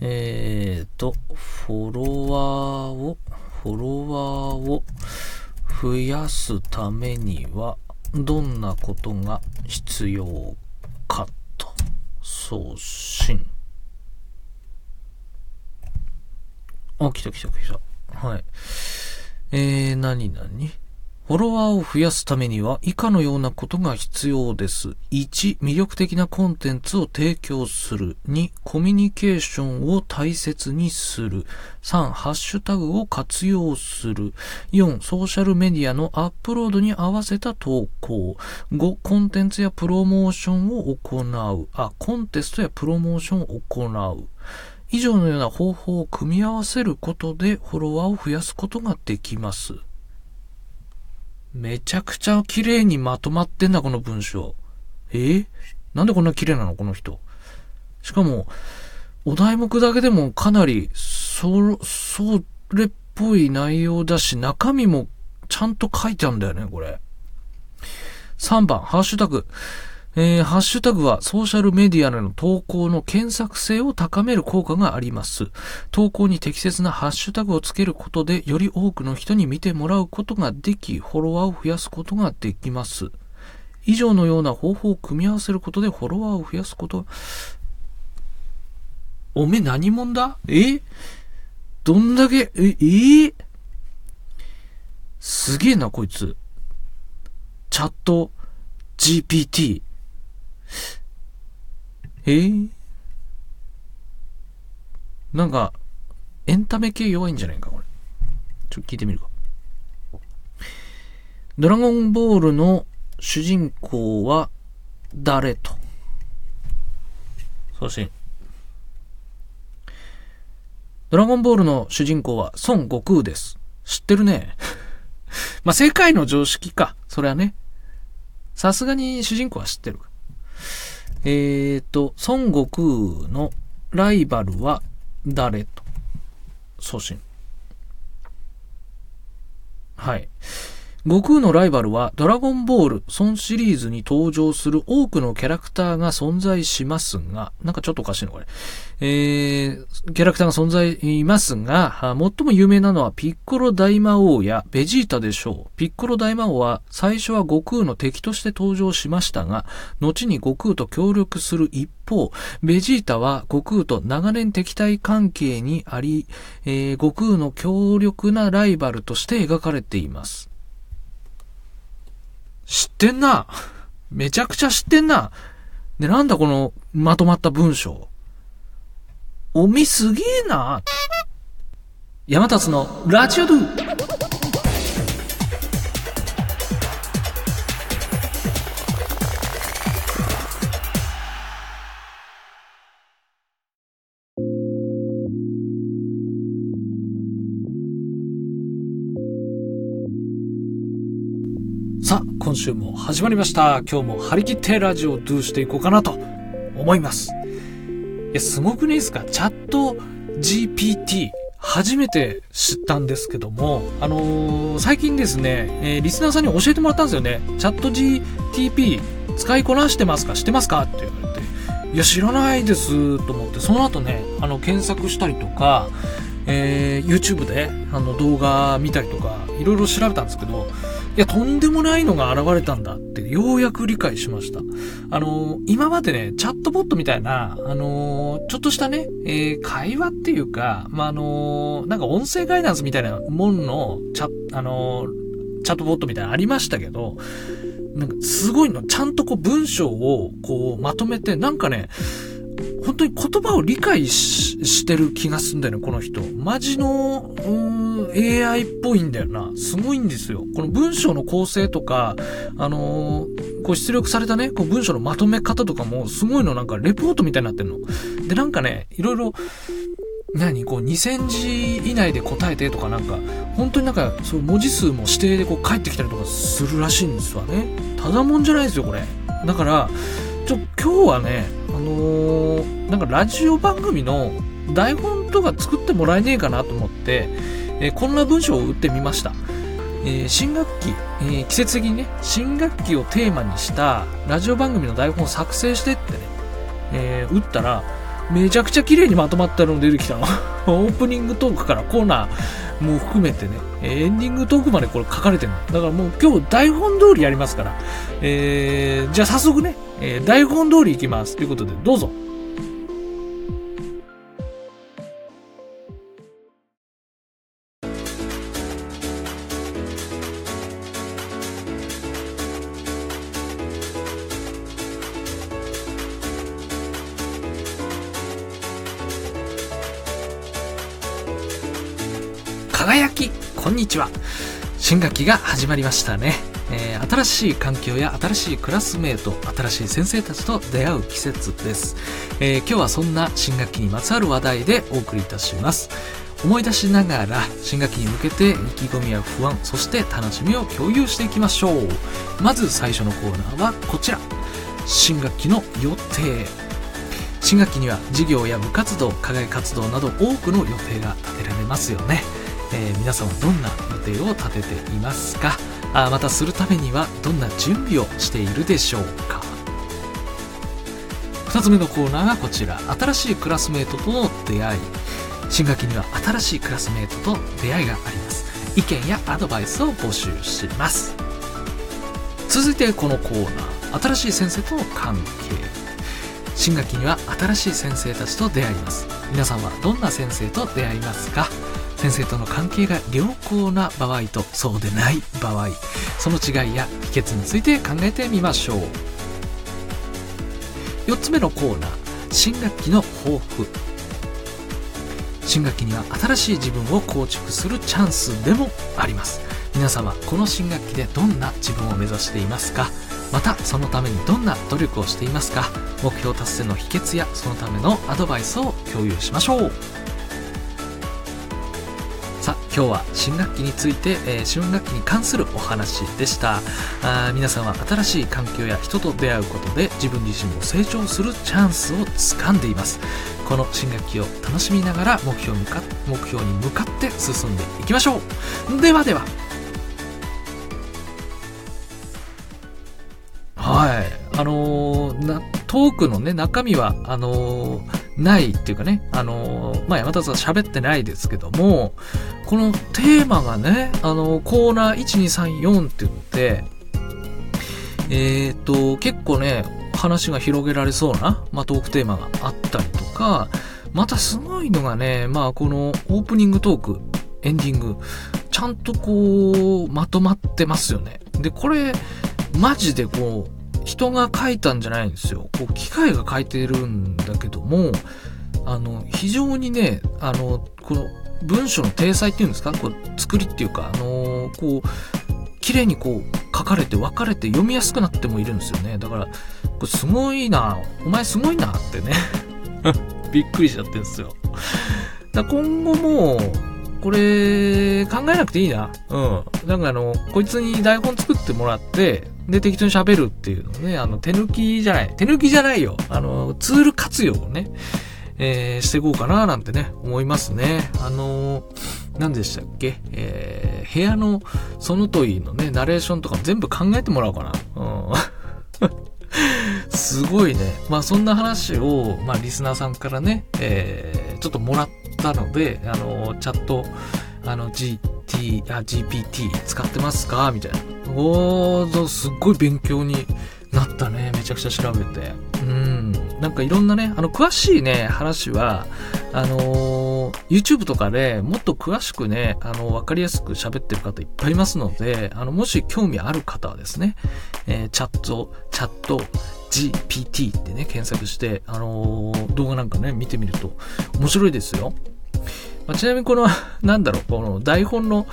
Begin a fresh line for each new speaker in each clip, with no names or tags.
えーと、フォロワーを、フォロワーを増やすためには、どんなことが必要かと。送信。あ、来た来た来た。はい。えー、何何？フォロワーを増やすためには以下のようなことが必要です。1、魅力的なコンテンツを提供する。2、コミュニケーションを大切にする。3、ハッシュタグを活用する。4、ソーシャルメディアのアップロードに合わせた投稿。5、コンテンツやプロモーションを行う。あ、コンテストやプロモーションを行う。以上のような方法を組み合わせることでフォロワーを増やすことができます。めちゃくちゃ綺麗にまとまってんだ、この文章。え？ーなんでこんな綺麗なのこの人？しかも、お題目だけでもかなり、そ、それっぽい内容だし、中身もちゃんと書いてあるんだよね、これ。3番、ハッシュタグ。えー、ハッシュタグはソーシャルメディアでの投稿の検索性を高める効果があります。投稿に適切なハッシュタグをつけることで、より多くの人に見てもらうことができ、フォロワーを増やすことができます。以上のような方法を組み合わせることでフォロワーを増やすこと、おめえ何者だ？え？どんだけ、え、え？ーすげえな、こいつ。チャット GPT。えーなんか、エンタメ系弱いんじゃないか、これ。ちょっと聞いてみるか。ドラゴンボールの主人公は誰と？送信。ドラゴンボールの主人公は孫悟空です。知ってるね。まあ、世界の常識か。それはね。さすがに主人公は知ってる。えーと、孫悟空のライバルは誰と？祖神。はい。悟空のライバルはドラゴンボール、孫シリーズに登場する多くのキャラクターが存在しますが、なんかちょっとおかしいのこれ。えー、キャラクターが存在いますが、最も有名なのはピッコロ大魔王やベジータでしょう。ピッコロ大魔王は最初は悟空の敵として登場しましたが、後に悟空と協力する一方、ベジータは悟空と長年敵対関係にあり、えー悟空の強力なライバルとして描かれています。知ってんな。めちゃくちゃ知ってんな。で、なんだこのまとまった文章。おみすげえな。山達のラジオドゥ。今週も始まりました。今日も張り切ってラジオをドゥしていこうかなと思います。いや、すごくないですか？チャット GPT。初めて知ったんですけども、あのー最近ですね、えーリスナーさんに教えてもらったんですよね。チャット GTP 使いこなしてますか？知ってますか？って言われて。いや、知らないですと思って、その後ね、あの、検索したりとか、えー YouTube で、あの、動画見たりとか、いろいろ調べたんですけど、いや、とんでもないのが現れたんだって、ようやく理解しました。あのー今までね、チャットボットみたいな、あのーちょっとしたね、えー会話っていうか、まあ、あのーなんか音声ガイダンスみたいなもんの、チャあのチャットボットみたいなのありましたけど、なんかすごいの、ちゃんとこう文章をこうまとめて、なんかね、本当に言葉を理解ししてる気がすんだよね、この人。マジの、うーん、AI っぽいんだよな。すごいんですよ。この文章の構成とか、あのーこう出力されたね、こう文章のまとめ方とかも、すごいのなんかレポートみたいになってんの。で、なんかね、いろいろ、何こう2000字以内で答えてとかなんか、本当になんか、そう文字数も指定でこう返ってきたりとかするらしいんですわね。ただもんじゃないですよ、これ。だから、ちょ、今日はね、のーなんかラジオ番組の台本とか作ってもらえねえかなと思って、えーこんな文章を打ってみました。えー新学期、えー季節的にね、新学期をテーマにしたラジオ番組の台本を作成してってね、えー打ったら、めちゃくちゃ綺麗にまとまったの出てきたの。オープニングトークからコーナーも含めてね、エンディングトークまでこれ書かれてるの。だからもう今日台本通りやりますから。えー、じゃあ早速ね、えー、台本通りいきます。ということで、どうぞ。輝きこんにちは新学期が始まりましたね、えー、新しい環境や新しいクラスメート新しい先生たちと出会う季節です、えー、今日はそんな新学期にまつわる話題でお送りいたします。思い出しながら新学期に向けて意気込みや不安そして楽しみを共有していきましょう。まず最初のコーナーはこちら。新学期の予定。新学期には授業や部活動課外活動など多くの予定が立てられますよね。えー、皆さんはどんな予定を立てていますか？あまたするためにはどんな準備をしているでしょうか。2つ目のコーナーがこちら。新しいクラスメートとの出会い。新学期には新しいクラスメートと出会いがあります。意見やアドバイスを募集します。続いてこのコーナー新しい先生との関係。新学期には新しい先生たちと出会います。皆さんはどんな先生と出会いますか？先生との関係が良好な場合とそうでない場合その違いや秘訣について考えてみましょう。4つ目のコーナー新学期の抱負。新学期には新しい自分を構築するチャンスでもあります。皆様この新学期でどんな自分を目指していますか？またそのためにどんな努力をしていますか？目標達成の秘訣やそのためのアドバイスを共有しましょう。今日は新学期について、えー、新学期に関するお話でした。あ皆さんは新しい環境や人と出会うことで自分自身も成長するチャンスをつかんでいます。この新学期を楽しみながら目標に向か目標に向かって進んでいきましょう。ではでは。はい。あのー、なトークのね中身はあのーないっていうかね、あのー、まあ、山田さん喋ってないですけども、このテーマがね、あのー、コーナー1234って言って、えっ、ー、と、結構ね、話が広げられそうな、まあ、トークテーマがあったりとか、またすごいのがね、まあ、このオープニングトーク、エンディング、ちゃんとこう、まとまってますよね。で、これ、マジでこう、人が書いたんじゃないんですよ。こう、機械が書いてるんだけども、あの、非常にね、あの、この文章の体裁っていうんですか？こう、作りっていうか、あのこう、綺麗にこう、書かれて分かれて読みやすくなってもいるんですよね。だから、これすごいな、お前すごいなってね びっくりしちゃってるんですよ。だ今後も、これ、考えなくていいな。うん。なんかあの、こいつに台本作ってもらって、で、適当に喋るっていうのね、あの、手抜きじゃない。手抜きじゃないよ。あの、ツール活用をね、えー、していこうかななんてね、思いますね。あのー、何でしたっけ？えー、部屋のそのといのね、ナレーションとか全部考えてもらおうかな。うん。すごいね。まあそんな話を、まあリスナーさんからね、えー、ちょっともらったので、あの、チャット、あの、GT、あ、GPT 使ってますか？みたいな。おー、すっごい勉強になったね。めちゃくちゃ調べて。うん。なんかいろんなね、あの、詳しいね、話は、あのー、YouTube とかでもっと詳しくね、あの、わかりやすく喋ってる方いっぱいいますので、あの、もし興味ある方はですね、えー、チャット、チャット、GPT ってね、検索して、あのー、動画なんかね、見てみると面白いですよ。まあ、ちなみにこの、なんだろう、この台本の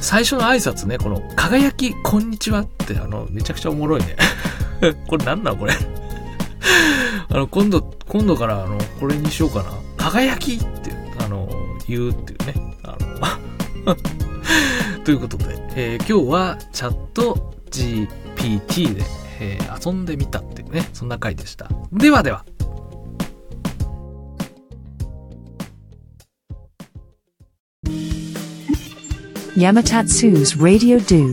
最初の挨拶ね、この、輝き、こんにちはって、あの、めちゃくちゃおもろいね。これなんだこれ あの、今度、今度から、あの、これにしようかな。輝きって、あの、言うっていうね。あの、ということで、えー、今日はチャット GPT で、えー、遊んでみたっていうね、そんな回でした。ではでは。
Yamatatsu's Radio Do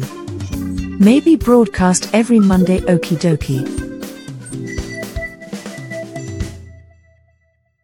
may be broadcast every Monday okie dokie.